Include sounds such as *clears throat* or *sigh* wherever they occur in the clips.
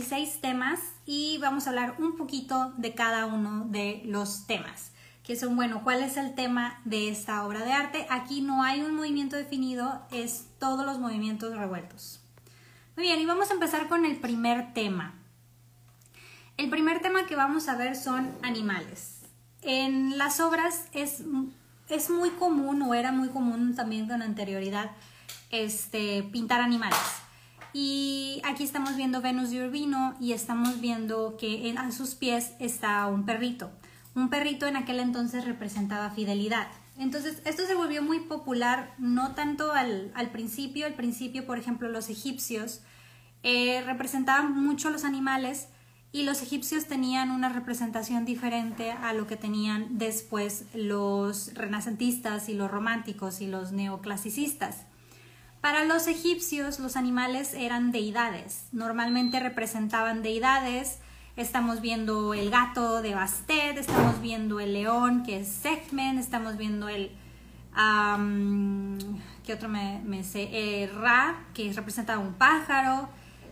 26 temas y vamos a hablar un poquito de cada uno de los temas, que son, bueno, ¿cuál es el tema de esta obra de arte? Aquí no hay un movimiento definido, es todos los movimientos revueltos. Muy bien, y vamos a empezar con el primer tema. El primer tema que vamos a ver son animales. En las obras es, es muy común, o era muy común también con anterioridad, este, pintar animales. Y aquí estamos viendo Venus de Urbino y estamos viendo que a sus pies está un perrito. Un perrito en aquel entonces representaba fidelidad. Entonces, esto se volvió muy popular, no tanto al, principio. Al principio, por ejemplo, los egipcios eh, representaban mucho los animales y los egipcios tenían una representación diferente a lo que tenían después los renacentistas y los románticos y los neoclasicistas. Para los egipcios los animales eran deidades, normalmente representaban deidades, estamos viendo el gato de Bastet, estamos viendo el león que es Sehmen, estamos viendo el... ¿Qué otro me, sé? Eh, Ra, que representaba un pájaro,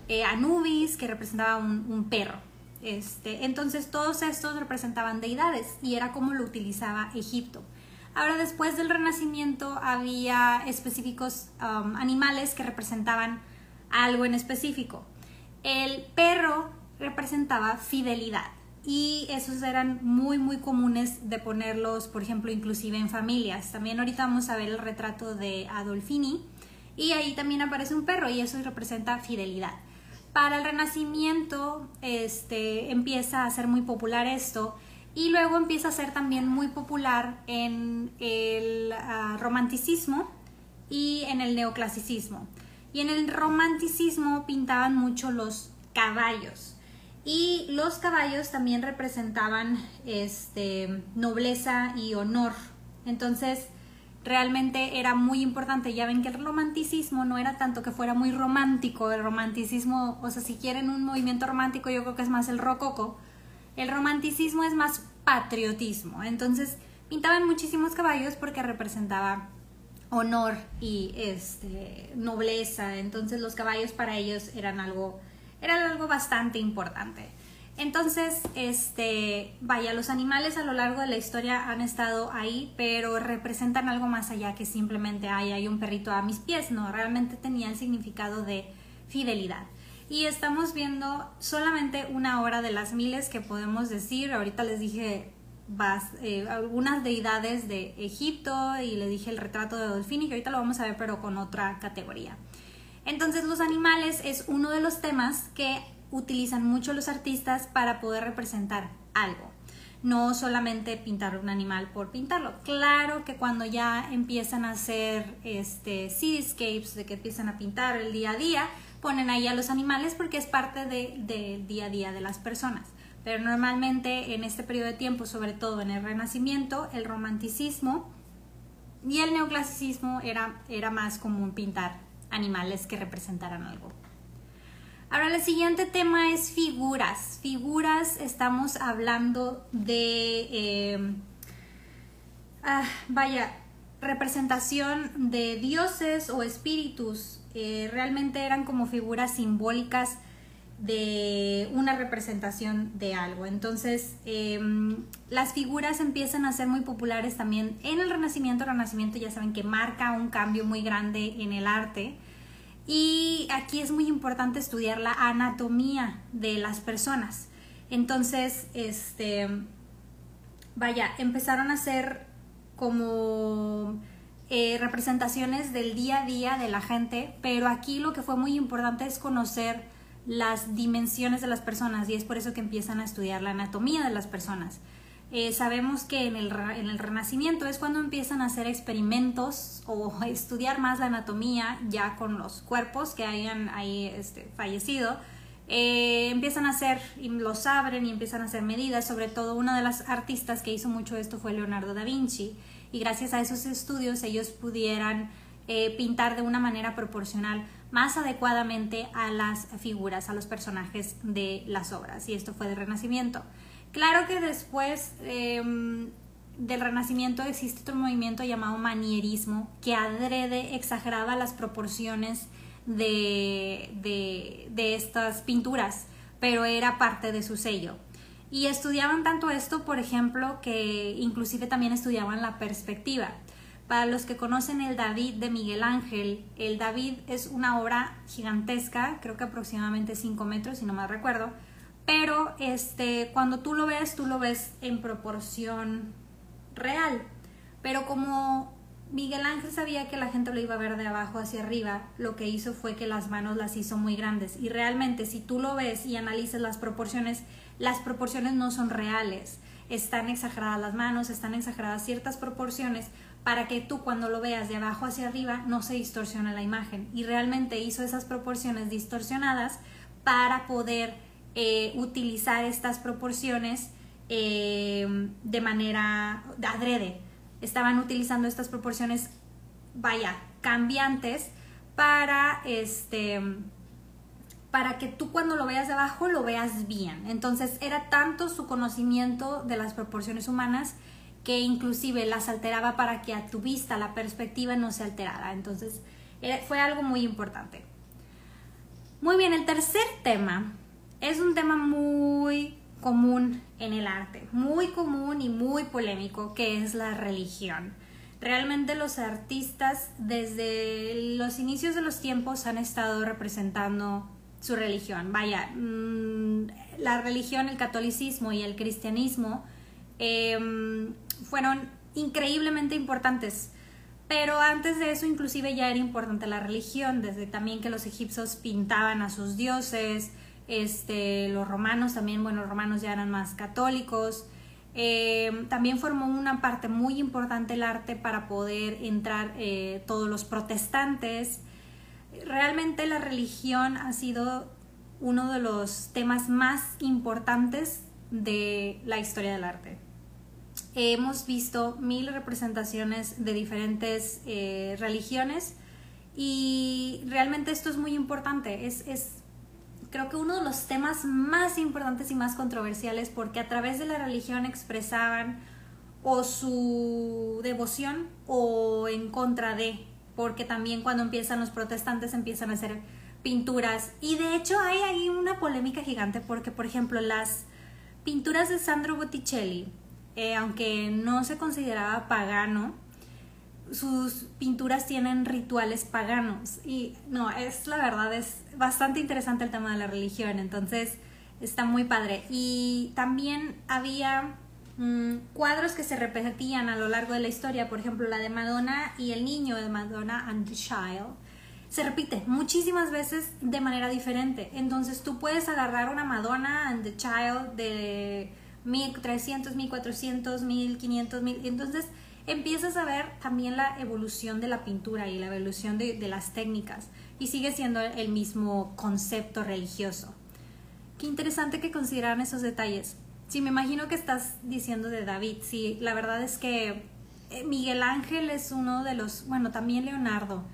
eh, Anubis, que representaba un, perro. Este, entonces todos estos representaban deidades y era como lo utilizaba Egipto. Ahora, después del Renacimiento, había específicos um, animales que representaban algo en específico. El perro representaba fidelidad y esos eran muy muy comunes de ponerlos, por ejemplo, inclusive en familias. También ahorita vamos a ver el retrato de Adolfini y ahí también aparece un perro y eso representa fidelidad. Para el Renacimiento este, empieza a ser muy popular esto y luego empieza a ser también muy popular en el ah, romanticismo y en el neoclasicismo. Y en el romanticismo pintaban mucho los caballos. Y los caballos también representaban este, nobleza y honor. Entonces, realmente era muy importante. Ya ven que el romanticismo no era tanto que fuera muy romántico. El romanticismo, o sea, si quieren un movimiento romántico, yo creo que es más el rococo el romanticismo es más patriotismo. Entonces pintaban muchísimos caballos porque representaba honor y este, nobleza. Entonces los caballos para ellos eran algo, eran algo bastante importante. Entonces, este, vaya, los animales a lo largo de la historia han estado ahí, pero representan algo más allá que simplemente hay, hay un perrito a mis pies, no, realmente tenía el significado de fidelidad y estamos viendo solamente una hora de las miles que podemos decir. Ahorita les dije eh, algunas deidades de Egipto y le dije el retrato de Dolfini, que ahorita lo vamos a ver pero con otra categoría. Entonces los animales es uno de los temas que utilizan mucho los artistas para poder representar algo. No solamente pintar un animal por pintarlo. Claro que cuando ya empiezan a hacer este, cityscapes, de que empiezan a pintar el día a día, ponen ahí a los animales porque es parte del de día a día de las personas. Pero normalmente en este periodo de tiempo, sobre todo en el Renacimiento, el romanticismo y el neoclasicismo era, era más común pintar animales que representaran algo. Ahora el siguiente tema es figuras. Figuras estamos hablando de, eh, ah, vaya, representación de dioses o espíritus eh, realmente eran como figuras simbólicas de una representación de algo. Entonces, em, las figuras empiezan a ser muy populares también en el Renacimiento. El Renacimiento ya saben que marca un cambio muy grande en el arte. Y aquí es muy importante estudiar la anatomía de las personas. Entonces, este, vaya, empezaron a ser como eh, representaciones del día a día de la gente, pero aquí lo que fue muy importante es conocer las dimensiones de las personas y es por eso que empiezan a estudiar la anatomía de las personas. Eh, sabemos que en el, en el, Renacimiento es cuando empiezan a hacer experimentos o estudiar más la anatomía ya con los cuerpos que hayan ahí este, fallecido. Eh, empiezan a hacer los abren y empiezan a hacer medidas. Sobre todo una de las artistas que hizo mucho esto fue Leonardo da Vinci y gracias a esos estudios ellos pudieran eh, pintar de una manera proporcional más adecuadamente a las figuras, a los personajes de las obras. Y esto fue del Renacimiento. Claro que después em, del Renacimiento existe otro movimiento llamado manierismo que adrede exageraba las proporciones de, de estas pinturas pero era parte de su sello. Y estudiaban tanto esto, por ejemplo, que inclusive también estudiaban la perspectiva. Para los que conocen el David de Miguel Ángel, el David es una obra gigantesca, creo que aproximadamente 5 metros, si no mal recuerdo, pero este, cuando tú lo ves, tú lo ves en proporción real. Pero como Miguel Ángel sabía que la gente lo iba a ver de abajo hacia arriba, lo que hizo fue que las manos las hizo muy grandes. Y realmente si tú lo ves y analizas las proporciones, las proporciones no son reales. Están exageradas las manos, están exageradas ciertas proporciones para que tú cuando lo veas de abajo hacia arriba no se distorsione la imagen. Y realmente hizo esas proporciones distorsionadas para poder eh, utilizar estas proporciones eh, de manera adrede. Estaban utilizando estas proporciones, vaya, cambiantes para este para que tú cuando lo veas de abajo lo veas bien. Entonces era tanto su conocimiento de las proporciones humanas que inclusive las alteraba para que a tu vista la perspectiva no se alterara. Entonces fue algo muy importante. Muy bien, el tercer tema es un tema muy común en el arte, muy común y muy polémico, que es la religión. Realmente los artistas desde los inicios de los tiempos han estado representando su religión. Vaya, mm, la religión, el catolicismo y el cristianismo em, fueron increíblemente importantes. Pero antes de eso inclusive ya era importante la religión, desde también que los egipcios pintaban a sus dioses, este, los romanos también, bueno, los romanos ya eran más católicos. Em, también formó una parte muy importante el arte para poder entrar eh, todos los protestantes realmente la religión ha sido uno de los temas más importantes de la historia del arte. Hemos visto mil representaciones de diferentes eh, religiones y realmente esto es muy importante. Es, es creo que uno de los temas más importantes y más controversiales porque a través de la religión expresaban o su devoción o en contra de porque también cuando empiezan los protestantes empiezan a hacer pinturas. Y de hecho hay ahí una polémica gigante porque, por ejemplo, las pinturas de Sandro Botticelli, eh, aunque no se consideraba pagano, sus pinturas tienen rituales paganos. Y no, es la verdad, es bastante interesante el tema de la religión, entonces está muy padre. Y también había Mm, cuadros que se repetían a lo largo de la historia, por ejemplo la de Madonna y el niño de Madonna and the Child, se repite muchísimas veces de manera diferente. Entonces tú puedes agarrar una Madonna and the Child de 1300, 1400, 1500, 1000, entonces empiezas a ver también la evolución de la pintura y la evolución de, las técnicas y sigue siendo el mismo concepto religioso. Qué interesante que consideraran esos detalles. Sí, me imagino que estás diciendo de David. Sí, la verdad es que eh, Miguel Ángel es uno de los, bueno, también Leonardo.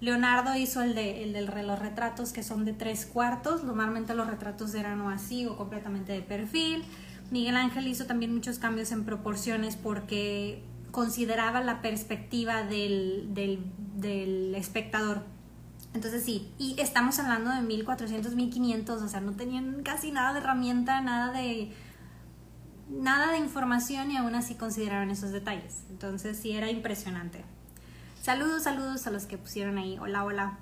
Leonardo hizo el de, el de los retratos que son de tres cuartos. Normalmente los retratos eran o así o completamente de perfil. Miguel Ángel hizo también muchos cambios en proporciones porque consideraba la perspectiva del, del, espectador. Entonces sí, y estamos hablando de 1400, 1500, o sea, no tenían casi nada de herramienta, nada de nada de información y aún así consideraron esos detalles. Entonces sí era impresionante. Saludos, saludos a los que pusieron ahí. Hola, hola.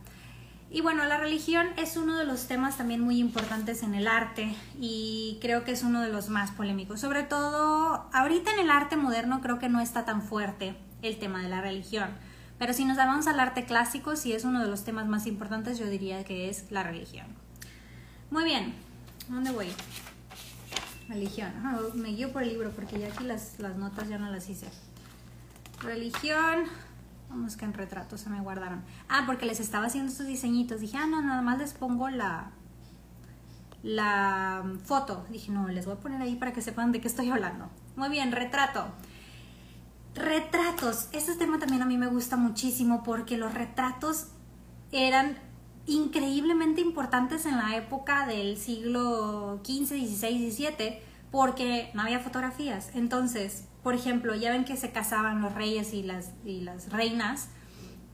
Y bueno, la religión es uno de los temas también muy importantes en el arte y creo que es uno de los más polémicos. Sobre todo, ahorita en el arte moderno creo que no está tan fuerte el tema de la religión. Pero si nos vamos al arte clásico, si es uno de los temas más importantes, yo diría que es la religión. Muy bien, ¿dónde voy? Religión. me guío por el libro porque ya aquí las, las notas ya no las hice. Religión. Vamos que en retratos se me guardaron. Ah, porque les estaba haciendo estos diseñitos. Dije, ah, no, nada más les pongo la, la foto. Dije, no, les voy a poner ahí para que sepan de qué estoy hablando. Muy bien, retrato. Retratos. Este tema también a mí me gusta muchísimo porque los retratos eran increíblemente importantes en la época del siglo XV, XVI, XVII, porque no había fotografías. Entonces, por ejemplo, ya ven que se casaban los reyes y las, y las reinas,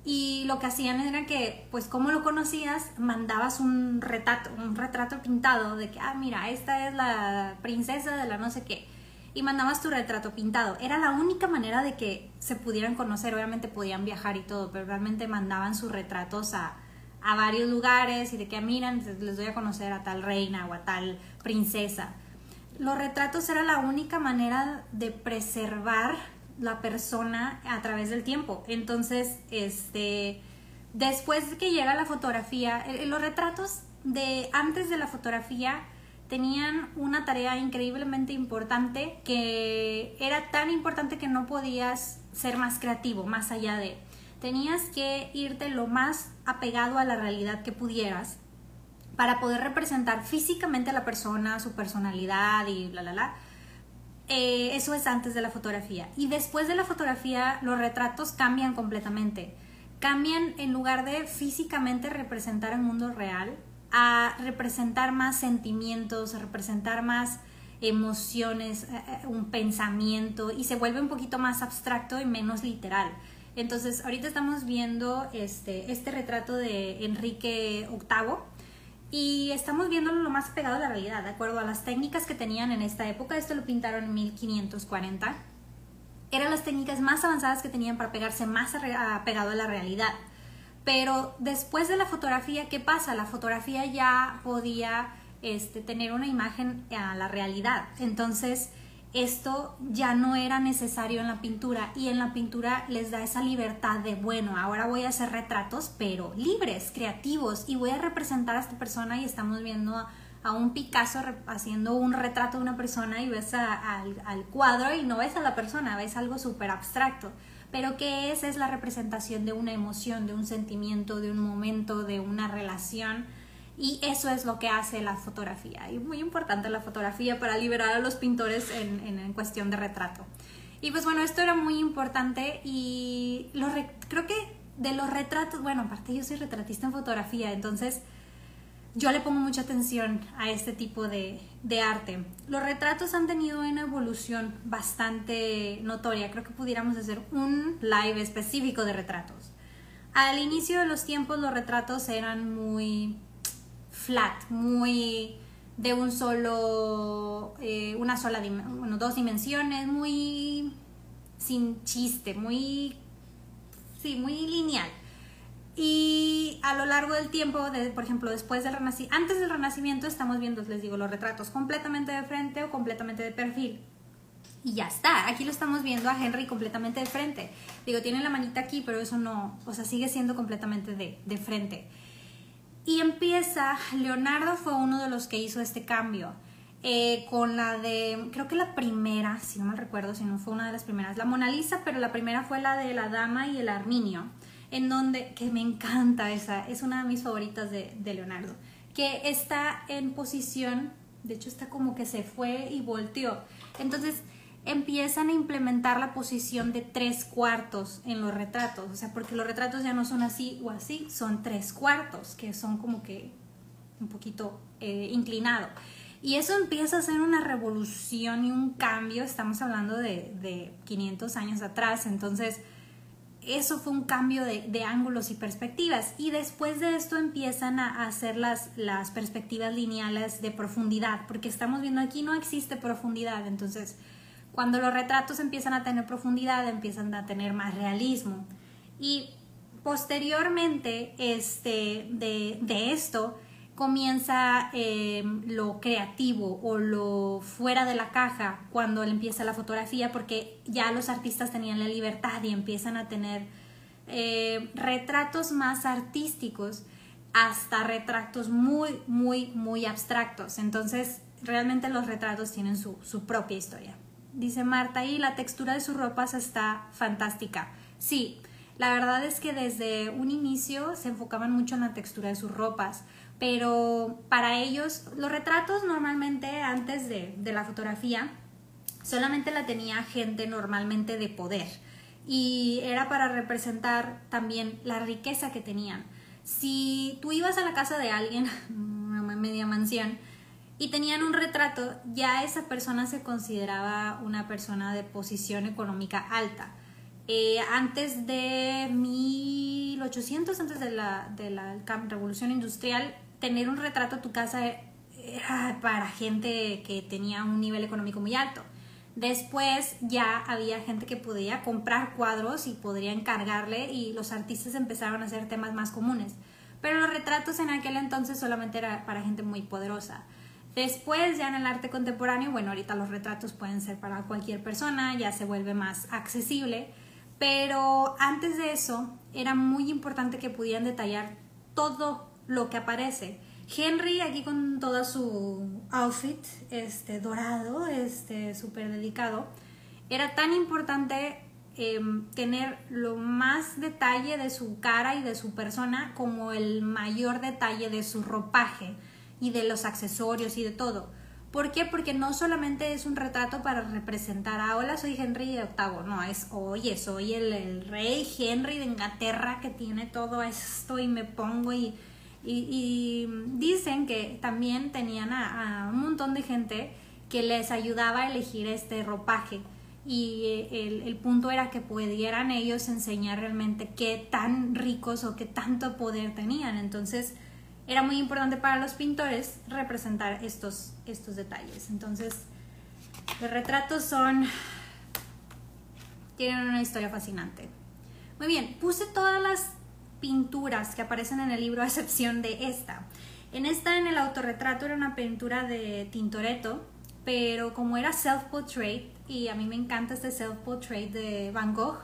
y lo que hacían era que, pues como lo conocías, mandabas un retrato, un retrato pintado de que, ah, mira, esta es la princesa de la no sé qué. Y mandabas tu retrato pintado. Era la única manera de que se pudieran conocer. Obviamente podían viajar y todo, pero realmente mandaban sus retratos a, a varios lugares y de que, miran, les doy a conocer a tal reina o a tal princesa. Los retratos era la única manera de preservar la persona a través del tiempo. Entonces, este, después de que llega la fotografía, los retratos de antes de la fotografía tenían una tarea increíblemente importante que era tan importante que no podías ser más creativo, más allá de. Tenías que irte lo más apegado a la realidad que pudieras para poder representar físicamente a la persona, su personalidad y bla, bla, bla eh, eso es antes de la fotografía. Y después de la fotografía, los retratos cambian completamente. Cambian en lugar de físicamente representar el mundo real, a representar más sentimientos, a representar más emociones, eh, eh, un pensamiento y se vuelve un poquito más abstracto y menos literal. Entonces, ahorita estamos viendo este, este retrato de Enrique VIII, y estamos viéndolo lo más pegado a la realidad, de acuerdo a las técnicas que tenían en esta época. Esto lo pintaron en 1540. Eran las técnicas más avanzadas que tenían para pegarse más pegado a la realidad. Pero después de la fotografía, ¿qué pasa? La fotografía ya podía este, tener una imagen a la realidad. Entonces, esto ya no era necesario en la pintura y en la pintura les da esa libertad de, bueno, ahora voy a hacer retratos, pero libres, creativos y voy a representar a esta persona y estamos viendo a, un Picasso haciendo un retrato de una persona y ves al, cuadro y no ves a la persona, ves algo súper abstracto. Pero ¿qué es? Es la representación de una emoción, de un sentimiento, de un momento, de una relación y eso es lo que hace la fotografía. Y muy importante la fotografía para liberar a los pintores en, en, cuestión de retrato. Y pues bueno, esto era muy importante y lo creo que de los retratos, bueno, aparte yo soy retratista en fotografía, entonces yo le pongo mucha atención a este tipo de, de, arte. Los retratos han tenido una evolución bastante notoria. Creo que pudiéramos hacer un live específico de retratos. Al inicio de los tiempos los retratos eran muy flat, muy de un solo, eh, una sola, bueno, dos dimensiones, muy sin chiste, muy, sí, muy lineal. Y a lo largo del tiempo, de, por ejemplo, después del renacimiento, antes del renacimiento estamos viendo, les digo, los retratos completamente de frente o completamente de perfil. Y ya está, aquí lo estamos viendo a Henry completamente de frente. Digo, tiene la manita aquí, pero eso no, o sea, sigue siendo completamente de, de frente. Y empieza, Leonardo fue uno de los que hizo este cambio. Eh, con la de, creo que la primera, si no mal recuerdo, si no fue una de las primeras, la Mona Lisa, pero la primera fue la de la Dama y el Arminio, en donde, que me encanta esa, es una de mis favoritas de, de Leonardo, que está en posición, de hecho está como que se fue y volteó. Entonces, empiezan a implementar la posición de tres cuartos en los retratos, o sea, porque los retratos ya no son así o así, son tres cuartos, que son como que un poquito eh, inclinado. Y eso empieza a ser una revolución y un cambio, estamos hablando de, de 500 años atrás, entonces eso fue un cambio de, ángulos y perspectivas. Y después de esto empiezan a hacer las, las perspectivas lineales de profundidad, porque estamos viendo aquí no existe profundidad, entonces cuando los retratos empiezan a tener profundidad, empiezan a tener más realismo. Y posteriormente este, de, esto comienza em, lo creativo o lo fuera de la caja cuando empieza la fotografía porque ya los artistas tenían la libertad y empiezan a tener eh, retratos más artísticos hasta retratos muy, muy, muy abstractos. Entonces, realmente los retratos tienen su propia historia dice Marta, y la textura de sus ropas está fantástica. Sí, la verdad es que desde un inicio se enfocaban mucho en la textura de sus ropas, pero para ellos los retratos normalmente antes de, de la fotografía solamente la tenía gente normalmente de poder y era para representar también la riqueza que tenían. Si tú ibas a la casa de alguien, una *laughs* media mansión, y tenían un retrato, ya esa persona se consideraba una persona de posición económica alta. Eh, antes de 1800, antes de la, de la revolución industrial, tener un retrato a tu casa era para gente que tenía un nivel económico muy alto. Después ya había gente que podía comprar cuadros y podría encargarle y los artistas empezaron a hacer temas más comunes. Pero los retratos en aquel entonces solamente era para gente muy poderosa. Después ya en el arte contemporáneo, bueno, ahorita los retratos pueden ser para cualquier persona, ya se vuelve más accesible, pero antes de eso era muy importante que pudieran detallar todo lo que aparece. Henry aquí con todo su outfit este dorado, este súper delicado, era tan importante em, tener lo más detalle de su cara y de su persona como el mayor detalle de su ropaje y de los accesorios y de todo. ¿Por qué? Porque no solamente es un retrato para representar a hola, soy Henry VIII, no, es oye, soy el, rey Henry de Inglaterra que tiene todo esto y me pongo y, y, dicen que también tenían a, un montón de gente que les ayudaba a elegir este ropaje y el, el, punto era que pudieran ellos enseñar realmente qué tan ricos o qué tanto poder tenían. Entonces, era muy importante para los pintores representar estos, estos detalles. Entonces, los retratos son... tienen una historia fascinante. Muy bien, puse todas las pinturas que aparecen en el libro a excepción de esta. En esta, en el autorretrato, era una pintura de Tintoretto, pero como era self-portrait, y a mí me encanta este self-portrait de Van Gogh,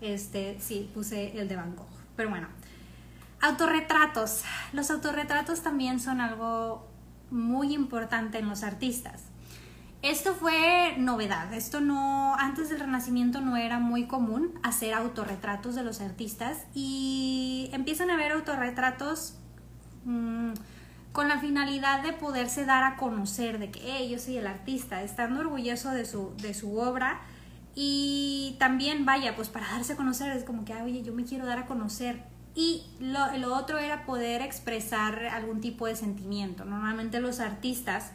este, sí, puse el de Van Gogh. Pero bueno, Autorretratos. Los autorretratos también son algo muy importante en los artistas. Esto fue novedad, esto no, antes del Renacimiento no era muy común hacer autorretratos de los artistas y empiezan a ver autorretratos mm, con la finalidad de poderse dar a conocer, de que yo soy el artista, estando orgulloso de su, de su obra y también, vaya, pues para darse a conocer es como que, oye, yo me quiero dar a conocer, y lo, otro era poder expresar algún tipo de sentimiento. Normalmente los artistas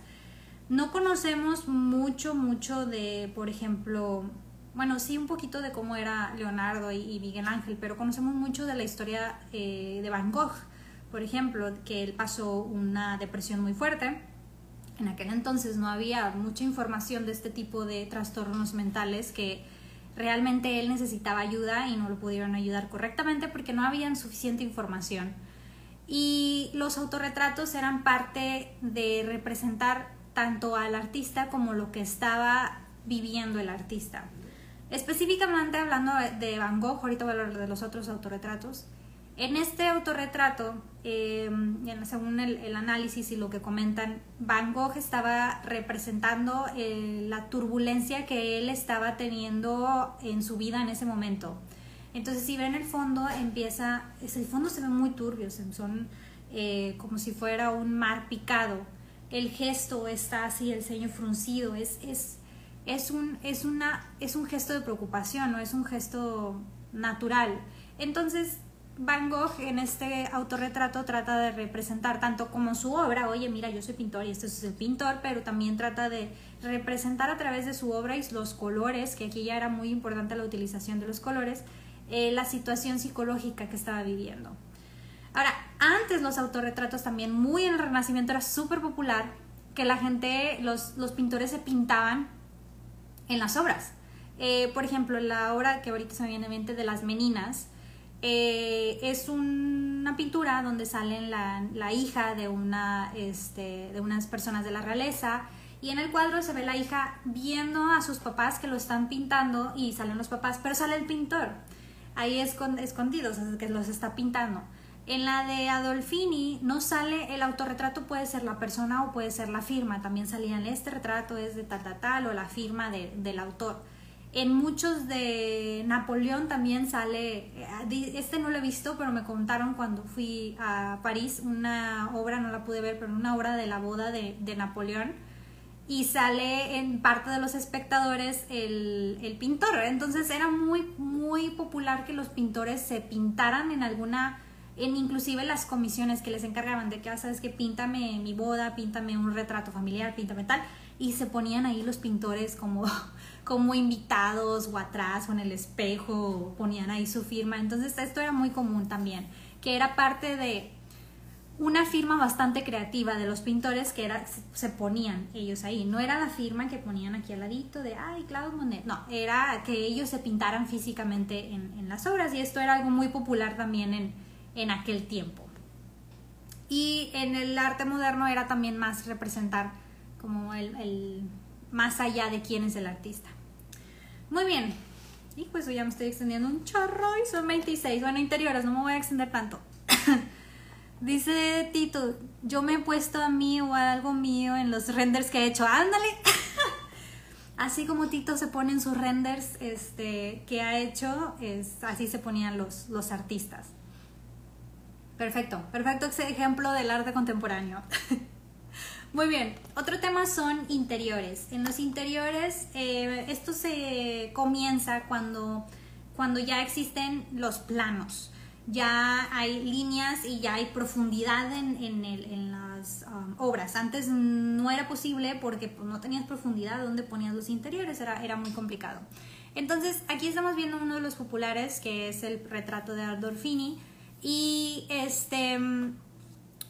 no conocemos mucho, mucho de, por ejemplo, bueno, sí un poquito de cómo era Leonardo y, Miguel Ángel, pero conocemos mucho de la historia eh, de Van Gogh, por ejemplo, que él pasó una depresión muy fuerte. En aquel entonces no había mucha información de este tipo de trastornos mentales que realmente él necesitaba ayuda y no lo pudieron ayudar correctamente porque no había suficiente información. Y los autorretratos eran parte de representar tanto al artista como lo que estaba viviendo el artista. Específicamente hablando de Van Gogh, ahorita voy a hablar de los otros autorretratos, en este autorretrato, eh, según el, análisis y lo que comentan, Van Gogh estaba representando eh, la turbulencia que él estaba teniendo en su vida en ese momento. Entonces, si ven el fondo, empieza, el fondo se ve muy turbio, son eh, como si fuera un mar picado. El gesto está así, el ceño fruncido, es, es, es, un, es, una, es un gesto de preocupación, no es un gesto natural. Entonces, Van Gogh en este autorretrato trata de representar tanto como su obra, oye, mira, yo soy pintor y este es el pintor, pero también trata de representar a través de su obra y los colores, que aquí ya era muy importante la utilización de los colores, eh, la situación psicológica que estaba viviendo. Ahora, antes los autorretratos también, muy en el Renacimiento era súper popular, que la gente, los, los pintores se pintaban en las obras. Eh, por ejemplo, la obra que ahorita se me viene en mente de las Meninas, eh, es una pintura donde salen la, la hija de, una, este, de unas personas de la realeza y en el cuadro se ve la hija viendo a sus papás que lo están pintando y salen los papás, pero sale el pintor ahí escondidos, que los está pintando. En la de Adolfini no sale el autorretrato, puede ser la persona o puede ser la firma. También salían este retrato es de tal, tal, tal o la firma de, del autor. En muchos de Napoleón también sale, eh, este no lo he visto, pero me contaron cuando fui a París, una obra, no la pude ver, pero una obra de la boda de, Napoleón, y sale en parte de los espectadores el, el, pintor. Entonces era muy, muy popular que los pintores se pintaran en alguna en inclusive las comisiones que les encargaban de que, ah, sabes que píntame mi boda, píntame un retrato familiar, píntame tal, y se ponían ahí los pintores como, como invitados o atrás o en el espejo, ponían ahí su firma, entonces esto era muy común también, que era parte de una firma bastante creativa de los pintores que era, se ponían ellos ahí. No era la firma que ponían aquí al ladito de, ay, Claude Monet. No, era que ellos se pintaran físicamente en, en las obras y esto era algo muy popular también en, en aquel tiempo. Y en el arte moderno era también más representar como el, más allá de quién es el artista. Muy bien. Y pues ya me estoy extendiendo un chorro y son 26. Bueno, interiores, no me voy a extender tanto. *laughs* Dice Tito, yo me he puesto a mí o a algo mío en los renders que he hecho. Ándale. *laughs* así como Tito se pone en sus renders este, que ha hecho, es, así se ponían los, los artistas. Perfecto, perfecto ejemplo del arte contemporáneo. *laughs* Muy bien, otro tema son interiores. En los interiores, eh, esto se comienza cuando, cuando ya existen los planos, ya hay líneas y ya hay profundidad en, en, las um, obras. Antes no era posible porque pues, no tenías profundidad donde ponías los interiores, era, era muy complicado. Entonces, aquí estamos viendo uno de los populares, que es el retrato de Ardolfini y este,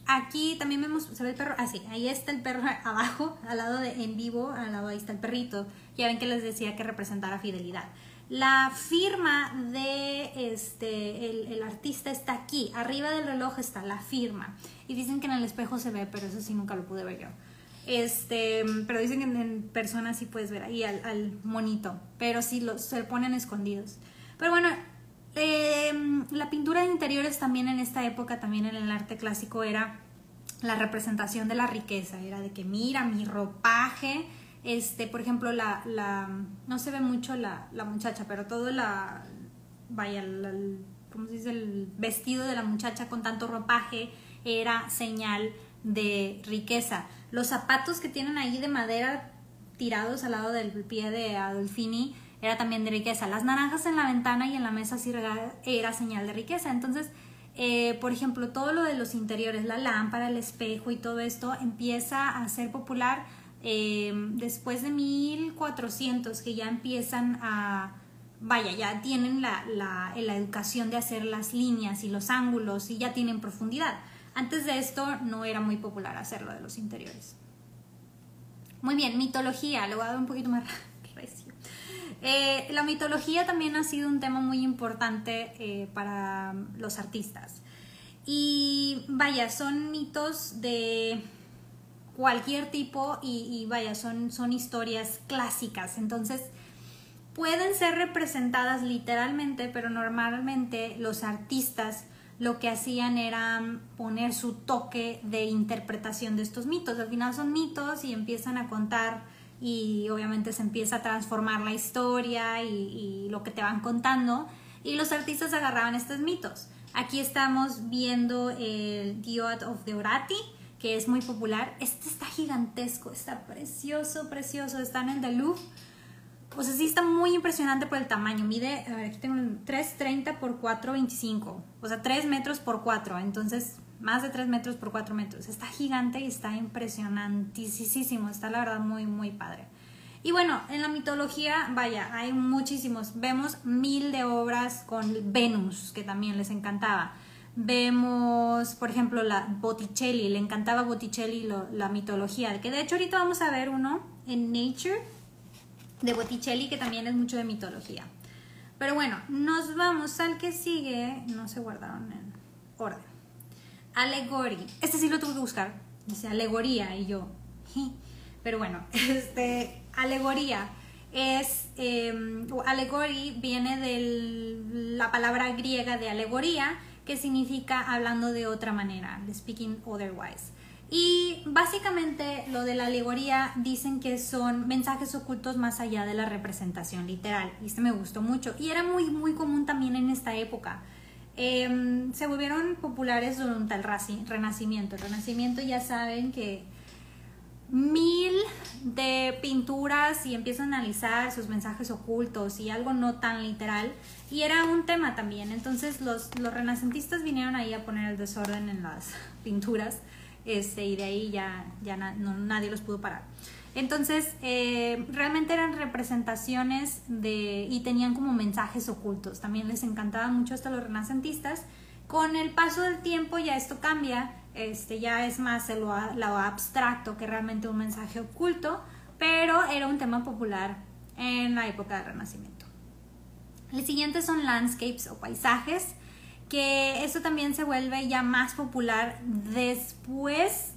aquí también vemos, se ve el perro, así, ah, ahí está el perro *laughs* abajo, al lado de en vivo, al lado ahí está el perrito. Ya ven que les decía que representara fidelidad. La firma de este, el, artista está aquí, arriba del reloj está la firma. Y dicen que en el espejo se ve, pero eso sí nunca lo pude ver yo. Este, pero dicen que en, persona sí puedes ver ahí al, monito, pero sí los, se ponen escondidos. Pero bueno, Em, la pintura de interiores también en esta época, también en el arte clásico, era la representación de la riqueza, era de que mira mi ropaje, este, por ejemplo, la, la no se ve mucho la, la muchacha, pero todo la, vaya, ¿cómo se dice? El vestido de la muchacha con tanto ropaje era señal de riqueza. Los zapatos que tienen ahí de madera tirados al lado del pie de Adolfini era también de riqueza. Las naranjas en la ventana y en la mesa era señal de riqueza. Entonces, eh, por ejemplo, todo lo de los interiores, la lámpara, el espejo y todo esto empieza a ser popular eh, después de 1400, que ya empiezan a, vaya, ya tienen la, la, la educación de hacer las líneas y los ángulos y ya tienen profundidad. Antes de esto no era muy popular hacerlo de los interiores. Muy bien, mitología, le voy a dar un poquito más recio. Eh, la mitología también ha sido un tema muy importante eh, para los artistas. Y vaya, son mitos de cualquier tipo y, vaya, son, son historias clásicas. Entonces, pueden ser representadas literalmente, pero normalmente los artistas lo que hacían era poner su toque de interpretación de estos mitos. Al final son mitos y empiezan a contar y obviamente se empieza a transformar la historia y, lo que te van contando y los artistas agarraban estos mitos. Aquí estamos viendo el Diod of the Orati, que es muy popular. Este está gigantesco, está precioso, precioso. Está en el The Louvre. O sea, sí está muy impresionante por el tamaño. Mide, a ver, aquí tengo 3.30 por 4.25. O sea, 3 metros por 4. Entonces, más de 3 metros por 4 metros. Está gigante y está impresionantísimo. Está la verdad muy, muy padre. Y bueno, en la mitología, vaya, hay muchísimos. Vemos mil de obras con Venus, que también les encantaba. Vemos, por ejemplo, la Botticelli, le encantaba Botticelli la mitología, que de hecho ahorita vamos a ver uno en Nature de Botticelli, que también es mucho de mitología. Pero bueno, nos vamos al que sigue, no se guardaron en orden. Allegory. Este sí lo tuve que buscar. Dice alegoría y yo. Pero bueno, *laughs* este, alegoría es, eh, viene de la palabra griega de alegoría, que significa hablando de otra manera, speaking otherwise. Y básicamente lo de la alegoría dicen que son mensajes ocultos más allá de la representación literal. Y este me gustó mucho. Y era muy, muy común también en esta época. Em, se volvieron populares durante el Renacimiento. El Renacimiento ya saben que mil, de pinturas y empieza a analizar sus mensajes ocultos y algo no tan literal. Y era un tema también. Entonces los, los renacentistas vinieron ahí a poner el desorden en las *laughs* pinturas este, y de ahí ya, ya nadie los pudo parar. Entonces, eh, realmente eran representaciones de, y tenían como mensajes ocultos. También les encantaba mucho hasta los renacentistas. Con el paso del tiempo ya esto cambia, este, ya es más lo, lo abstracto que realmente un mensaje oculto, pero era un tema popular en la época del Renacimiento. El siguiente son landscapes o paisajes, que esto también se vuelve ya más popular después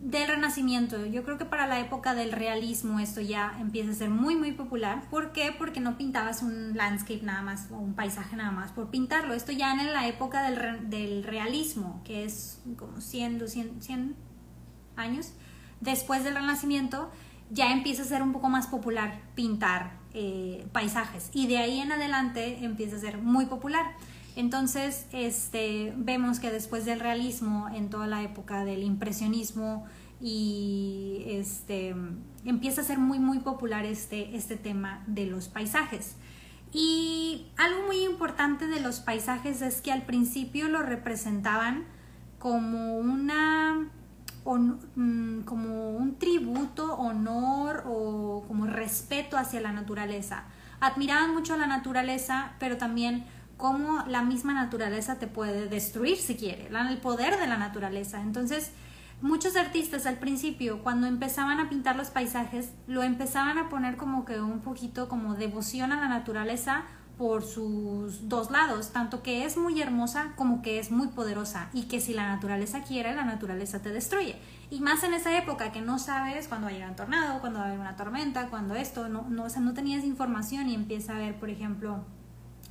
del Renacimiento. Yo creo que para la época del realismo esto ya empieza a ser muy muy popular. ¿Por qué? Porque no pintabas un landscape nada más o un paisaje nada más por pintarlo. Esto ya en la época del, del realismo, que es como 100, 200, 100 años después del Renacimiento, ya empieza a ser un poco más popular pintar eh, paisajes. Y de ahí en adelante empieza a ser muy popular. Entonces, este, vemos que después del realismo, en toda la época del impresionismo, y este, empieza a ser muy, muy popular este, este tema de los paisajes. Y algo muy importante de los paisajes es que al principio lo representaban como una mm, como un tributo, honor o como respeto hacia la naturaleza. Admiraban mucho a la naturaleza, pero también cómo la misma naturaleza te puede destruir si quiere, el poder de la naturaleza. Entonces, muchos artistas al principio, cuando empezaban a pintar los paisajes, lo empezaban a poner como que un poquito como devoción a la naturaleza por sus dos lados, tanto que es muy hermosa como que es muy poderosa y que si la naturaleza quiere, la naturaleza te destruye. Y más en esa época que no sabes cuándo va a llegar un tornado, cuándo va a haber una tormenta, cuando esto, no, no, o sea, no tenías información y empieza a ver, por ejemplo,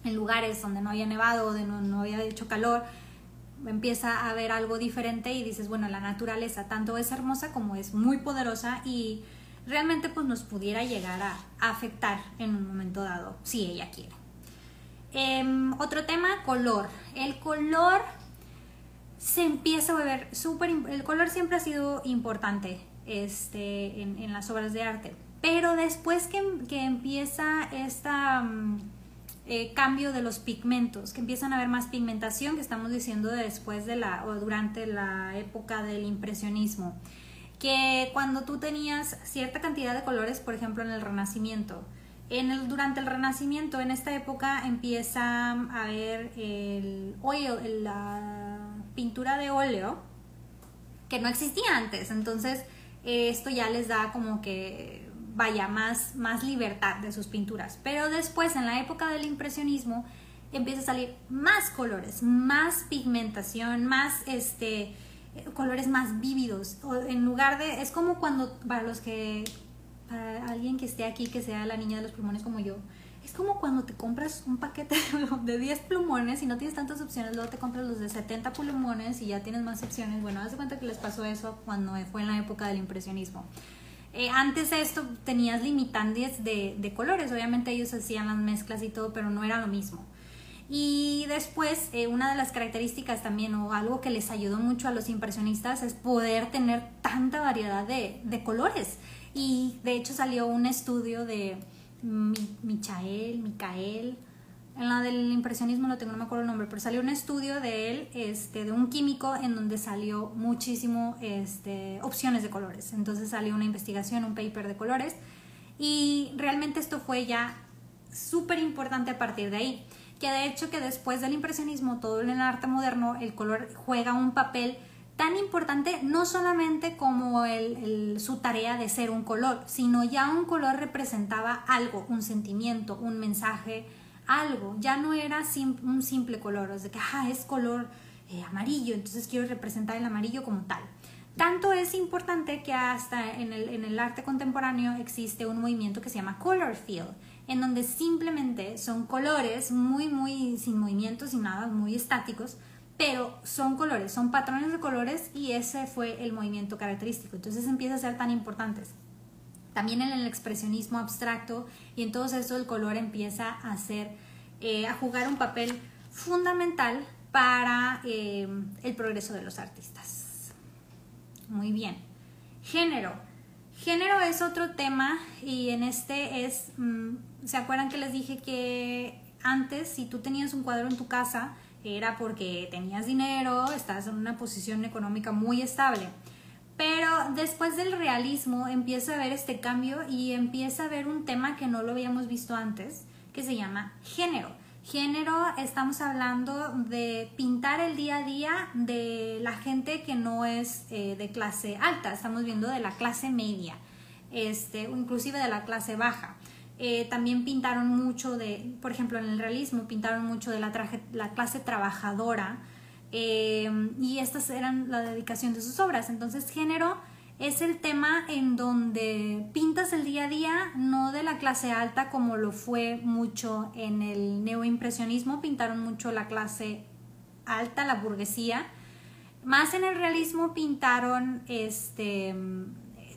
en lugares donde no había nevado, donde no, había hecho calor, empieza a ver algo diferente y dices, bueno, la naturaleza tanto es hermosa como es muy poderosa y realmente pues nos pudiera llegar a, afectar en un momento dado, si ella quiere. Em, otro tema, color. El color se empieza a ver súper... El color siempre ha sido importante este, en, las obras de arte, pero después que, que empieza esta... Mm, eh, cambio de los pigmentos, que empiezan a haber más pigmentación, que estamos diciendo después de la o durante la época del impresionismo, que cuando tú tenías cierta cantidad de colores, por ejemplo en el Renacimiento, en el, durante el Renacimiento, en esta época empieza a haber el la pintura de óleo, que no existía antes, entonces esto ya les da como que vaya, más, más libertad de sus pinturas. Pero después, en la época del impresionismo, empieza a salir más colores, más pigmentación, más este colores más vívidos. en lugar de, es como cuando, para los que, para alguien que esté aquí, que sea la niña de los plumones como yo, es como cuando te compras un paquete *laughs* de 10 plumones y no tienes tantas opciones, luego te compras los de 70 plumones y ya tienes más opciones. Bueno, haz de cuenta que les pasó eso cuando fue en la época del impresionismo. Eh, antes de esto tenías limitantes de, colores, obviamente ellos hacían las mezclas y todo, pero no era lo mismo. Y después, eh, una de las características también, o algo que les ayudó mucho a los impresionistas, es poder tener tanta variedad de, de colores. Y de hecho salió un estudio de Michael, Michael, en la del impresionismo no tengo, no me acuerdo el nombre, pero salió un estudio de él, este, de un químico, en donde salió muchísimo este, opciones de colores. Entonces salió una investigación, un paper de colores, y realmente esto fue ya súper importante a partir de ahí. Que de hecho que después del impresionismo, todo en el arte moderno, el color juega un papel tan importante no solamente como el, su tarea de ser un color, sino ya un color representaba algo, un sentimiento, un mensaje, algo, ya no era un simple color, es de que ah, es color eh, amarillo, entonces quiero representar el amarillo como tal. Tanto es importante que hasta en el, en el arte contemporáneo existe un movimiento que se llama color field, en donde simplemente son colores muy, muy sin movimiento, sin nada, muy estáticos, pero son colores, son patrones de colores y ese fue el movimiento característico. Entonces empieza a ser tan importantes también en el expresionismo abstracto y en todo eso el color empieza a hacer, eh, a jugar un papel fundamental para eh, el progreso de los artistas. Muy bien. Género. Género es otro tema y en este es, mm, ¿se acuerdan que les dije que antes si tú tenías un cuadro en tu casa era porque tenías dinero, estás en una posición económica muy estable? Pero después del realismo empieza a haber este cambio y empieza a haber un tema que no lo habíamos visto antes, que se llama género. Género, estamos hablando de pintar el día a día de la gente que no es eh, de clase alta, estamos viendo de la clase media, este, inclusive de la clase baja. Eh, también pintaron mucho de, por ejemplo, en el realismo pintaron mucho de la, la clase trabajadora, eh, y estas eran la dedicación de sus obras. Entonces, género es el tema en donde pintas el día a día, no de la clase alta como lo fue mucho en el neoimpresionismo, pintaron mucho la clase alta, la burguesía. Más en el realismo pintaron este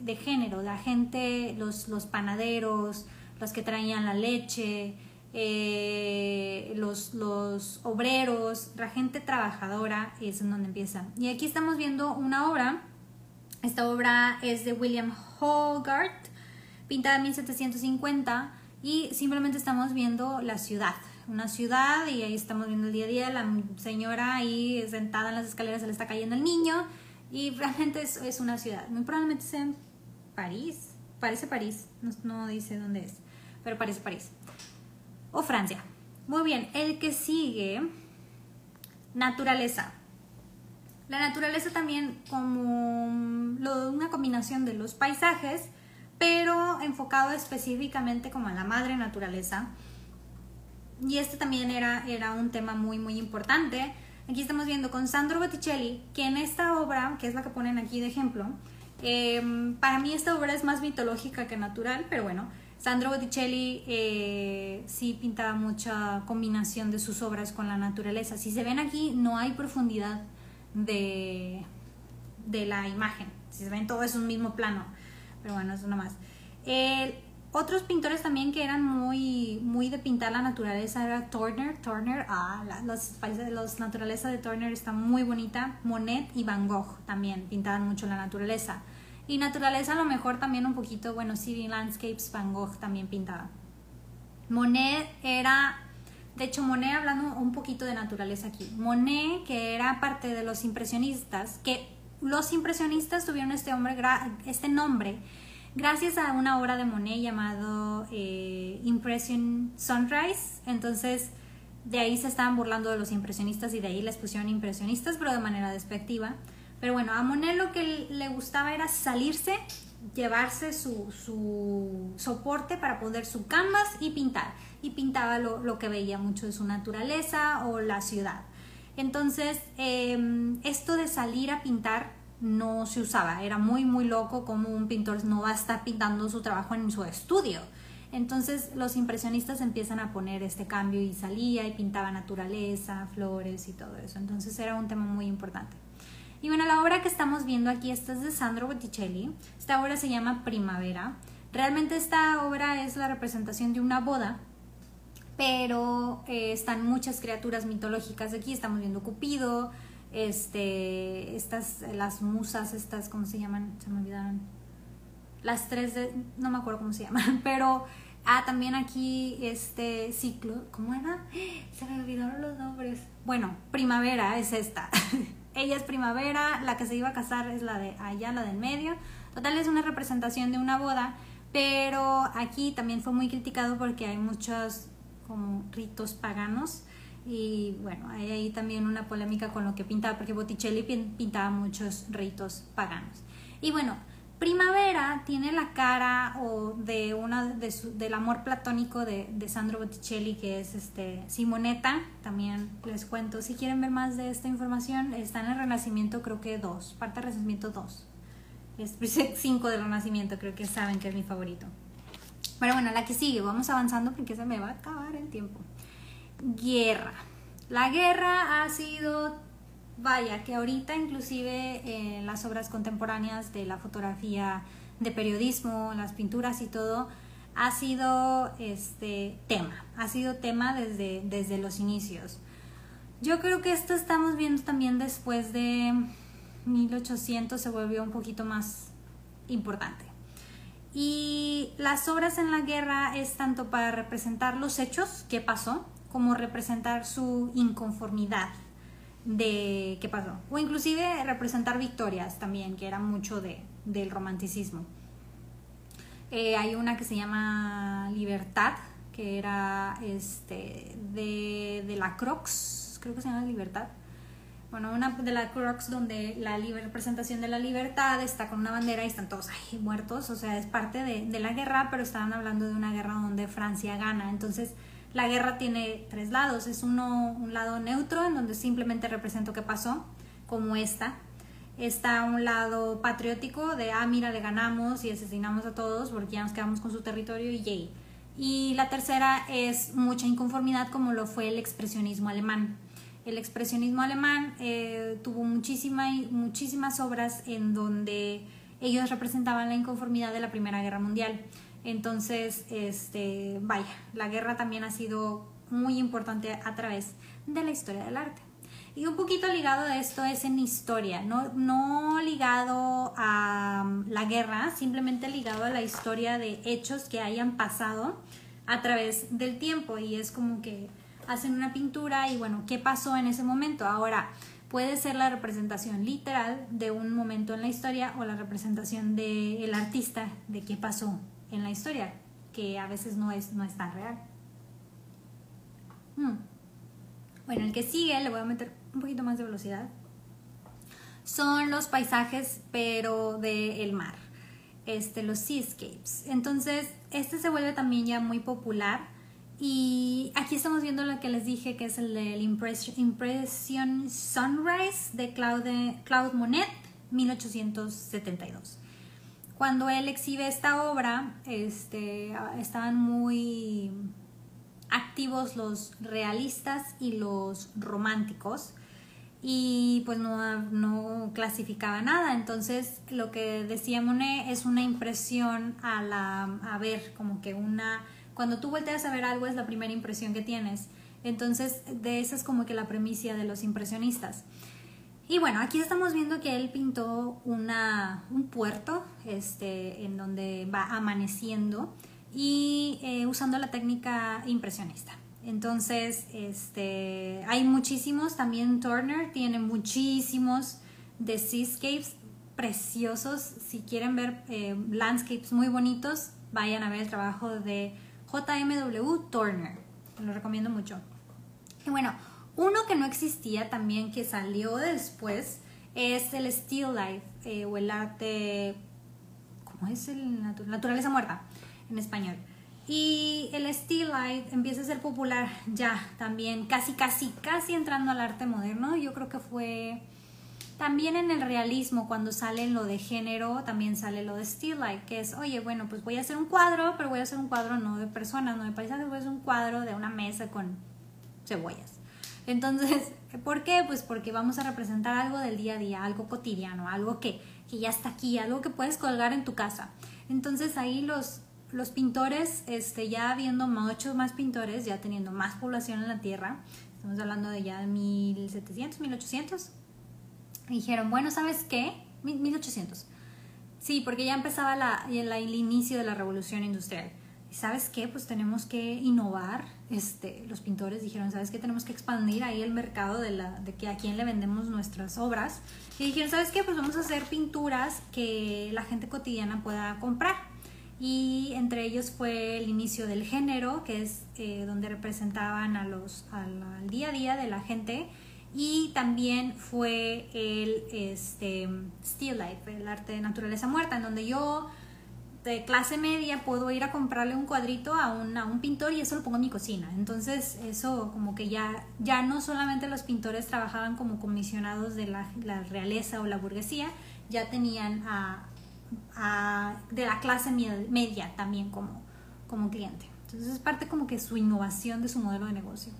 de género, la gente, los, los panaderos, los que traían la leche, eh, los, los obreros, la gente trabajadora, es en donde empieza. Y aquí estamos viendo una obra, esta obra es de William Hogarth, pintada en 1750, y simplemente estamos viendo la ciudad, una ciudad, y ahí estamos viendo el día a día, la señora ahí sentada en las escaleras se le está cayendo el niño, y *laughs* realmente es, es una ciudad, muy probablemente sea en París, parece París, no, no dice dónde es, pero parece París o Francia. Muy bien, el que sigue, naturaleza. La naturaleza también como una combinación de los paisajes, pero enfocado específicamente como a la madre naturaleza. Y este también era, era un tema muy, muy importante. Aquí estamos viendo con Sandro Botticelli, que en esta obra, que es la que ponen aquí de ejemplo, eh, para mí esta obra es más mitológica que natural, pero bueno, Sandro Botticelli eh, sí pintaba mucha combinación de sus obras con la naturaleza. Si se ven aquí, no hay profundidad de, de la imagen. Si se ven, todo es un mismo plano. Pero bueno, eso más. Eh, otros pintores también que eran muy, muy de pintar la naturaleza era Turner. Turner, ah, los naturaleza de Turner está muy bonita. Monet y Van Gogh también pintaban mucho la naturaleza. Y naturaleza a lo mejor también un poquito, bueno, City Landscapes, Van Gogh también pintaba. Monet era, de hecho Monet hablando un poquito de naturaleza aquí, Monet que era parte de los impresionistas, que los impresionistas tuvieron este, hombre, este nombre gracias a una obra de Monet llamado eh, Impression Sunrise, entonces de ahí se estaban burlando de los impresionistas y de ahí les pusieron impresionistas, pero de manera despectiva. Pero bueno, a Monet lo que le gustaba era salirse, llevarse su, su soporte para poner su canvas y pintar. Y pintaba lo, que veía mucho de su naturaleza o la ciudad. Entonces, em, esto de salir a pintar no se usaba. Era muy, muy loco como un pintor no va a estar pintando su trabajo en su estudio. Entonces los impresionistas empiezan a poner este cambio y salía y pintaba naturaleza, flores y todo eso. Entonces era un tema muy importante. Y bueno, la obra que estamos viendo aquí, esta es de Sandro Botticelli. Esta obra se llama Primavera. Realmente esta obra es la representación de una boda, pero eh, están muchas criaturas mitológicas aquí. Estamos viendo Cupido, este, estas, las musas, estas, ¿cómo se llaman? Se me olvidaron. Las tres de, no me acuerdo cómo se llaman, *laughs* pero Ah, también aquí este ciclo, ¿cómo era? *gasps* Se me olvidaron los nombres. Bueno, primavera es esta. *laughs* ella es primavera, la que se iba a casar es la de allá, la del medio. Total es una representación de una boda, pero aquí también fue muy criticado porque hay muchos como ritos paganos y bueno, hay ahí también una polémica con lo que pintaba porque Botticelli pintaba muchos ritos paganos. Y bueno, Primavera tiene la cara o de una de del amor platónico de, de, Sandro Botticelli que es este Simonetta también les cuento. Si quieren ver más de esta información está en el Renacimiento creo que 2 parte del Renacimiento 2 es *laughs* 5 del Renacimiento creo que saben que es mi favorito. Pero bueno la que sigue vamos avanzando porque se me va a acabar el tiempo. Guerra. La guerra ha sido vaya, que ahorita inclusive en las obras contemporáneas de la fotografía de periodismo, las pinturas y todo, ha sido este tema, ha sido tema desde, desde los inicios. Yo creo que esto estamos viendo también después de 1800 se volvió un poquito más importante. Y las obras en la guerra es tanto para representar los hechos que pasó, como representar su inconformidad de qué pasó. O inclusive representar victorias también, que era mucho de, del romanticismo. Eh, hay una que se llama Libertad, que era este, de, de la Crocs, creo que se llama Libertad bueno, una de la Crocs donde la representación de la libertad está con una bandera y están todos ahí muertos, o sea, es parte de, de, la guerra, pero estaban hablando de una guerra donde Francia gana, entonces la guerra tiene tres lados, es uno, un lado neutro en donde simplemente represento qué pasó, como esta, está un lado patriótico de, ah, mira, le ganamos y asesinamos a todos porque ya nos quedamos con su territorio y yay. Y la tercera es mucha inconformidad como lo fue el expresionismo alemán el expresionismo alemán eh, tuvo muchísima, muchísimas obras en donde ellos representaban la inconformidad de la Primera Guerra Mundial. Entonces, este, vaya, la guerra también ha sido muy importante a través de la historia del arte. Y un poquito ligado a esto es en historia, no, no ligado a um, la guerra, simplemente ligado a la historia de hechos que hayan pasado a través del tiempo. Y es como que hacen una pintura y bueno, ¿qué pasó en ese momento? Ahora, puede ser la representación literal de un momento en la historia o la representación del artista de qué pasó en la historia, que a veces no es, no es tan real. Hmm. Bueno, el que sigue, le voy a meter un poquito más de velocidad, son los paisajes, pero del mar, este, los seascapes. Entonces, este se vuelve también ya muy popular y aquí estamos viendo lo que les dije, que es el del Impression, Sunrise de Claude, Claude Monet, 1872. Cuando él exhibe esta obra, este, estaban muy activos los realistas y los románticos y pues no, no clasificaba nada. Entonces lo que decía Monet es una impresión a, la, a ver como que una cuando tú volteas a ver algo es la primera impresión que tienes. Entonces, de esa es como que la premisa de los impresionistas. Y bueno, aquí estamos viendo que él pintó una, un puerto este, en donde va amaneciendo y eh, usando la técnica impresionista. Entonces, este, hay muchísimos, también Turner tiene muchísimos de seascapes preciosos. Si quieren ver eh, landscapes muy bonitos, vayan a ver el trabajo de JMW Turner. Lo recomiendo mucho. Y bueno, uno que no existía también que salió después es el Still Life eh, o el arte, ¿cómo es el naturaleza muerta en español? Y el Still Life empieza a ser popular ya también, casi, casi, casi entrando al arte moderno. Yo creo que fue también en el realismo, cuando sale lo de género, también sale lo de still life, que es, oye, bueno, pues voy a hacer un cuadro, pero voy a hacer un cuadro no de personas, no de paisajes, voy a hacer un cuadro de una mesa con cebollas. Entonces, *laughs* ¿por qué? Pues porque vamos a representar algo del día a día, algo cotidiano, algo que, que ya está aquí, algo que puedes colgar en tu casa. Entonces ahí los, los pintores, este, ya habiendo muchos más pintores, ya teniendo más población en la Tierra, estamos hablando de ya 1700, 1800, dijeron, bueno, ¿sabes qué? 1800. Sí, porque ya empezaba la, el inicio de la revolución industrial. ¿Y sabes qué? Pues tenemos que innovar. Este, los pintores dijeron, ¿sabes qué? Tenemos que expandir ahí el mercado de, la, de que a quién le vendemos nuestras obras. Y dijeron, ¿sabes qué? Pues vamos a hacer pinturas que la gente cotidiana pueda comprar. Y entre ellos fue el inicio del género, que es eh, donde representaban a los, al día a día de la gente y también fue el este, Still Life, el arte de naturaleza muerta, en donde yo de clase media puedo ir a comprarle un cuadrito a un, a un pintor y eso lo pongo en mi cocina. Entonces eso como que ya, ya no solamente los pintores trabajaban como comisionados de la, la realeza o la burguesía, ya tenían a, a, de la clase media también como, como cliente. Entonces es parte como que su innovación de su modelo de negocio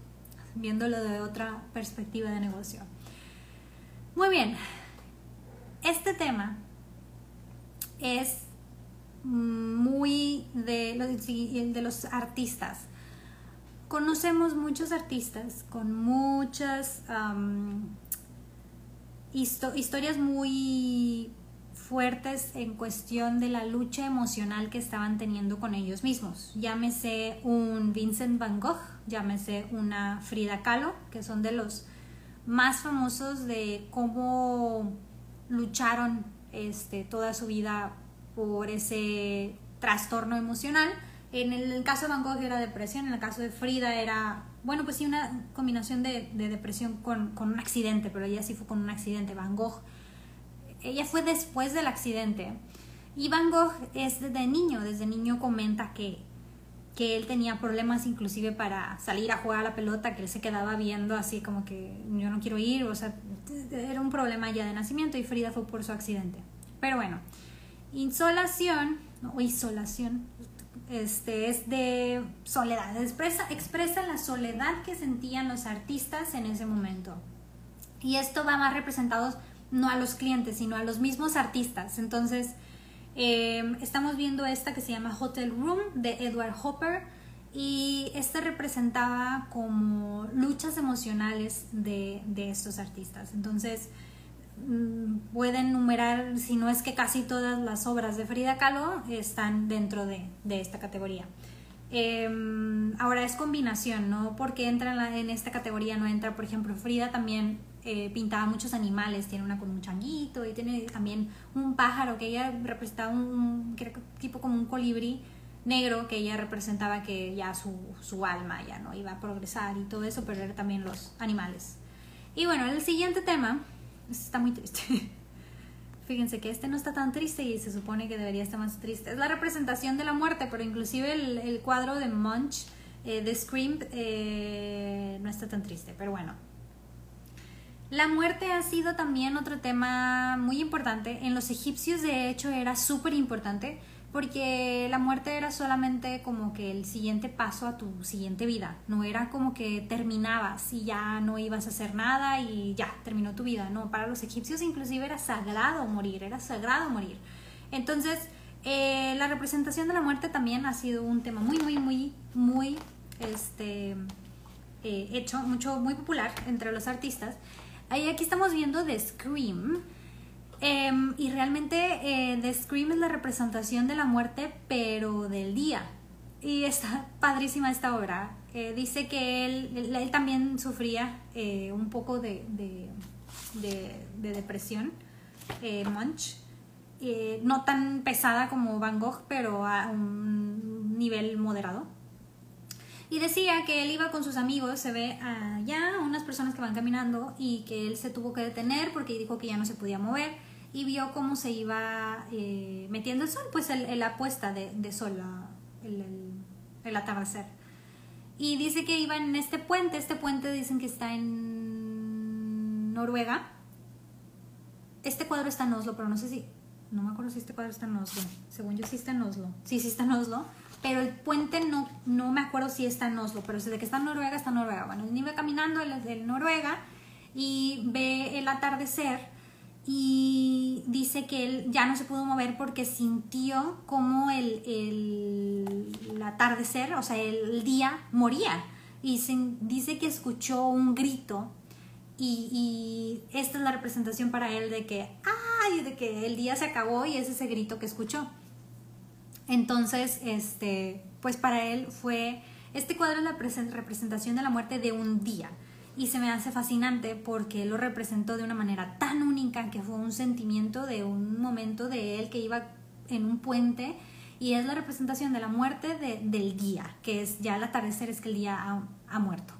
viéndolo de otra perspectiva de negocio. Muy bien, este tema es muy de, de los artistas. Conocemos muchos artistas con muchas historias muy fuertes en cuestión de la lucha emocional que estaban teniendo con ellos mismos. Llámese un Vincent Van Gogh, llámese una Frida Kahlo, que son de los más famosos de cómo lucharon este, toda su vida por ese trastorno emocional. En el caso de Van Gogh era depresión, en el caso de Frida era, bueno, pues sí, una combinación de, depresión con, con, un accidente, pero ella sí fue con un accidente. Van Gogh, ella fue después del accidente. Y Van Gogh es desde niño, desde niño comenta que, que él tenía problemas inclusive para salir a jugar a la pelota, que él se quedaba viendo así como que yo no quiero ir, o sea, era un problema ya de nacimiento y Frida fue por su accidente. Pero bueno, insolación, o isolación, este, es de soledad, expresa, expresa la soledad que sentían los artistas en ese momento. Y esto va más representado no a los clientes, sino a los mismos artistas. Entonces, em, estamos viendo esta que se llama Hotel Room de Edward Hopper y esta representaba como luchas emocionales de, de estos artistas. Entonces, pueden numerar, si no es que casi todas las obras de Frida Kahlo están dentro de, esta categoría. Em, ahora es combinación, ¿no? Porque entra en, esta categoría, no entra, por ejemplo, Frida también eh, pintaba muchos animales, tiene una con un changuito y tiene también un pájaro que ella representaba un, tipo como un colibrí negro que ella representaba que ya su, su alma ya no iba a progresar y todo eso, pero también los animales. Y bueno, el siguiente tema está muy triste. *laughs* Fíjense que este no está tan triste y se supone que debería estar más triste. Es la representación de la muerte, pero inclusive el, cuadro de Munch, eh, de Scream, eh, no está tan triste, pero bueno. La muerte ha sido también otro tema muy importante. En los egipcios, de hecho, era súper importante porque la muerte era solamente como que el siguiente paso a tu siguiente vida, no era como que terminabas y ya no ibas a hacer nada y ya terminó tu vida, no, para los egipcios inclusive era sagrado morir, era sagrado morir. Entonces, eh, la representación de la muerte también ha sido un tema muy, muy, muy, muy, este, eh, hecho, mucho, muy popular entre los artistas. Ahí aquí estamos viendo The Scream, Em, y realmente eh, The Scream es la representación de la muerte, pero del día. Y está *laughs* padrísima esta obra. Eh, dice que él, él, también sufría eh, un poco de, de, de, depresión, Munch. no tan pesada como Van Gogh, pero a un nivel moderado. Y decía que él iba con sus amigos, se ve allá unas personas que van caminando y que él se tuvo que detener porque dijo que ya no se podía mover y vio cómo se iba eh, metiendo el sol, pues el, la puesta de, de sol, el, el, atardecer. Y dice que iba en este puente, este puente dicen que está en Noruega. Este cuadro está en Oslo, pero no sé si, no me acuerdo si este cuadro está en Oslo. Según yo sí está en Oslo. Sí, sí está en Oslo. Pero el puente no, no me acuerdo si está en Oslo, pero desde que está en Noruega, está en Noruega. Bueno, él iba caminando en Noruega y ve el atardecer y dice que él ya no se pudo mover porque sintió como el, el, atardecer, o sea, el, día moría. Y dice que escuchó un grito y, esta es la representación para él de que, ay, de que el día se acabó y es ese grito que escuchó. Entonces, este, pues para él fue, este cuadro es la representación de la muerte de un día y se me hace fascinante porque lo representó de una manera tan única que fue un sentimiento de un momento de él que iba en un puente y es la representación de la muerte del día, que es ya el atardecer, es que el día ha, muerto.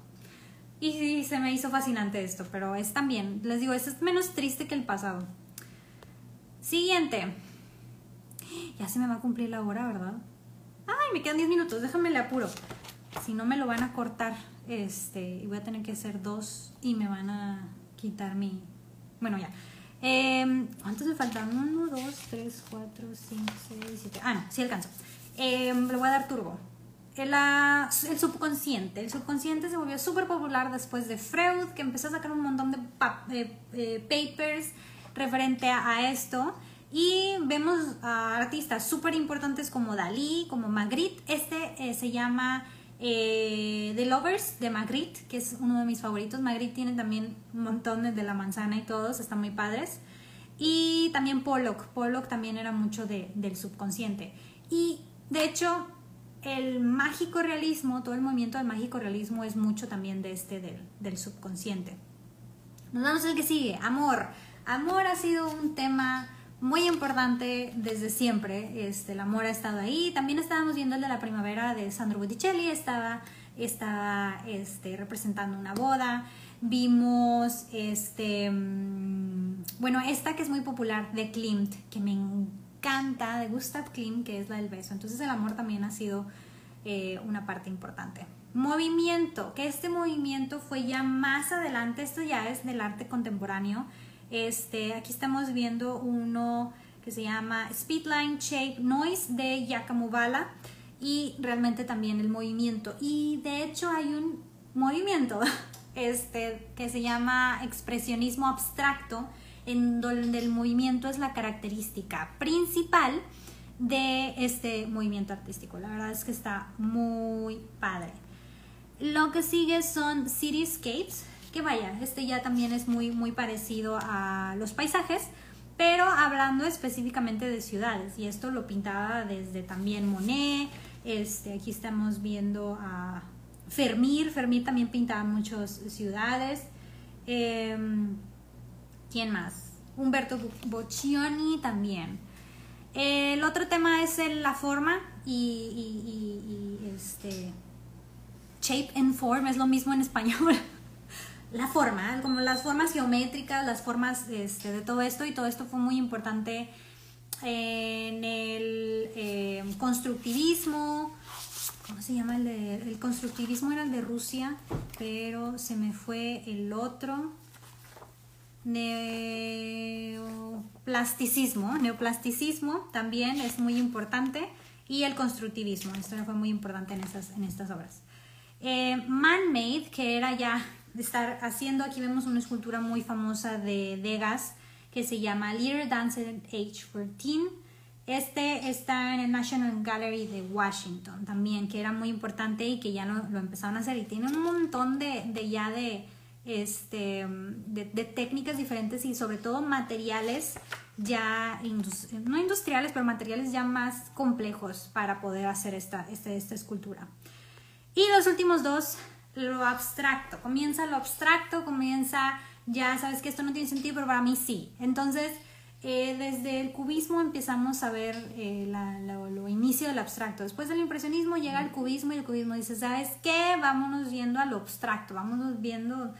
Y sí, se me hizo fascinante esto, pero es también, les digo, es menos triste que el pasado. Siguiente. Ya se me va a cumplir la hora, ¿verdad? Ay, me quedan 10 minutos, déjame le apuro. Si no me lo van a cortar. Este, voy a tener que hacer dos y me van a quitar mi... Bueno, ya. Eh, ¿Cuántos me faltan? 1, 2, 3, 4, 5, 6, 7. Ah, no, sí alcanzo. Eh, le voy a dar turbo. El, el, subconsciente. El subconsciente se volvió súper popular después de Freud, que empezó a sacar un montón de, eh, papers referente a, esto. Y vemos a artistas súper importantes como Dalí, como Magritte. Este eh, se llama eh, The Lovers de Magritte, que es uno de mis favoritos. Magritte tiene también montón de la manzana y todos, están muy padres. Y también Pollock. Pollock también era mucho del subconsciente. Y de hecho, el mágico realismo, todo el movimiento del mágico realismo es mucho también de este del, del subconsciente. Nos vamos al que sigue, amor. Amor ha sido un tema muy importante desde siempre. Este, el amor ha estado ahí. También estábamos viendo el de la primavera de Sandro Botticelli, estaba, estaba este, representando una boda. Vimos, este, mm, bueno, esta que es muy popular de Klimt, que me encanta, de Gustav Klimt, que es la del beso. Entonces el amor también ha sido eh, una parte importante. Movimiento, que este movimiento fue ya más adelante, esto ya es del arte contemporáneo. Este, aquí estamos viendo uno que se llama Speedline Shape Noise de Giacomo Bala y realmente también el movimiento. Y de hecho hay un movimiento *laughs* este, que se llama expresionismo abstracto, en donde el movimiento es la característica principal de este movimiento artístico. La verdad es que está muy padre. Lo que sigue son cityscapes, que vaya, este ya también es muy, muy parecido a los paisajes, pero hablando específicamente de ciudades. Y esto lo pintaba desde también Monet. Este, aquí estamos viendo a Fermir. Fermir también pintaba muchas ciudades. Em, ¿Quién más? Humberto Boccioni también. El otro tema es la forma y, y este shape and form es lo mismo en español. *laughs* la forma, como las formas geométricas, las formas este, de todo esto y todo esto fue muy importante en el eh, constructivismo. ¿Cómo se llama el el constructivismo era el de Rusia, pero se me fue el otro. Neoplasticismo, neoplasticismo también es muy importante y el constructivismo, esto fue muy importante en estas, en estas obras. Eh, Man-Made, que era ya de estar haciendo, aquí vemos una escultura muy famosa de Degas que se llama Leader Dancer Age 14. Este está en el National Gallery de Washington también, que era muy importante y que ya lo, lo empezaron a hacer y tiene un montón de, de ya de, este, de, técnicas diferentes y sobre todo materiales ya, no industriales, pero materiales ya más complejos para poder hacer esta, esta, esta escultura. Y los últimos dos, lo abstracto. Comienza lo abstracto, comienza, ya sabes que esto no tiene sentido, pero para mí sí. Entonces, eh, desde el cubismo empezamos a ver eh, lo, inicio del abstracto. Después del impresionismo llega el cubismo y el cubismo dice, ¿sabes qué? Vámonos viendo a lo abstracto, vámonos viendo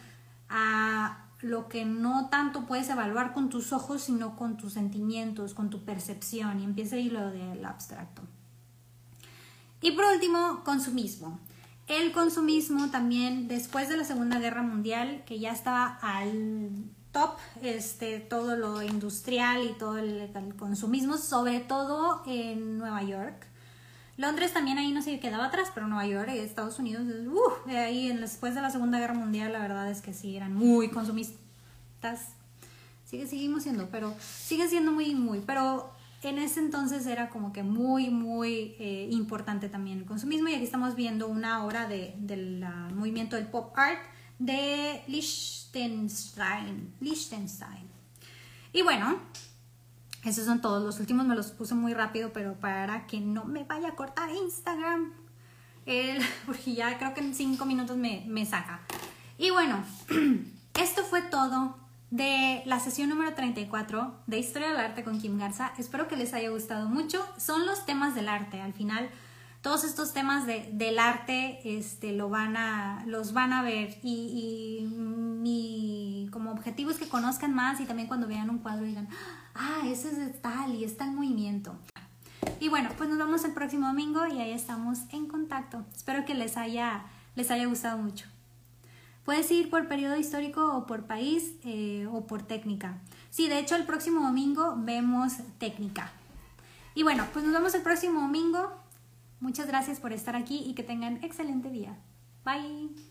a lo que no tanto puedes evaluar con tus ojos, sino con tus sentimientos, con tu percepción. Y empieza ahí lo del abstracto. Y por último, consumismo el consumismo también después de la Segunda Guerra Mundial, que ya estaba al top, este, todo lo industrial y todo el, consumismo, sobre todo en Nueva York. Londres también ahí no se quedaba atrás, pero Nueva York y Estados Unidos, uh, ahí después de la Segunda Guerra Mundial, la verdad es que sí, eran muy consumistas. Sigue, seguimos siendo, pero sigue siendo muy, muy, pero en ese entonces era como que muy, muy eh, importante también el consumismo y aquí estamos viendo una obra del movimiento del pop art de Liechtenstein. Y bueno, esos son todos. Los últimos me los puse muy rápido, pero para que no me vaya a cortar Instagram. *laughs* porque ya creo que en cinco minutos me, me saca. Y bueno, *clears throat* esto fue todo de la sesión número 34 de Historia del Arte con Kim Garza. Espero que les haya gustado mucho. Son los temas del arte. Al final, todos estos temas de, del arte este, lo van a, los van a ver. Y, mi como objetivo es que conozcan más y también cuando vean un cuadro digan, ah, ese es tal y está en movimiento. Y bueno, pues nos vemos el próximo domingo y ahí estamos en contacto. Espero que les haya, les haya gustado mucho. Puedes ir por periodo histórico o por país eh, o por técnica. Sí, de hecho el próximo domingo vemos técnica. Y bueno, pues nos vemos el próximo domingo. Muchas gracias por estar aquí y que tengan excelente día. Bye.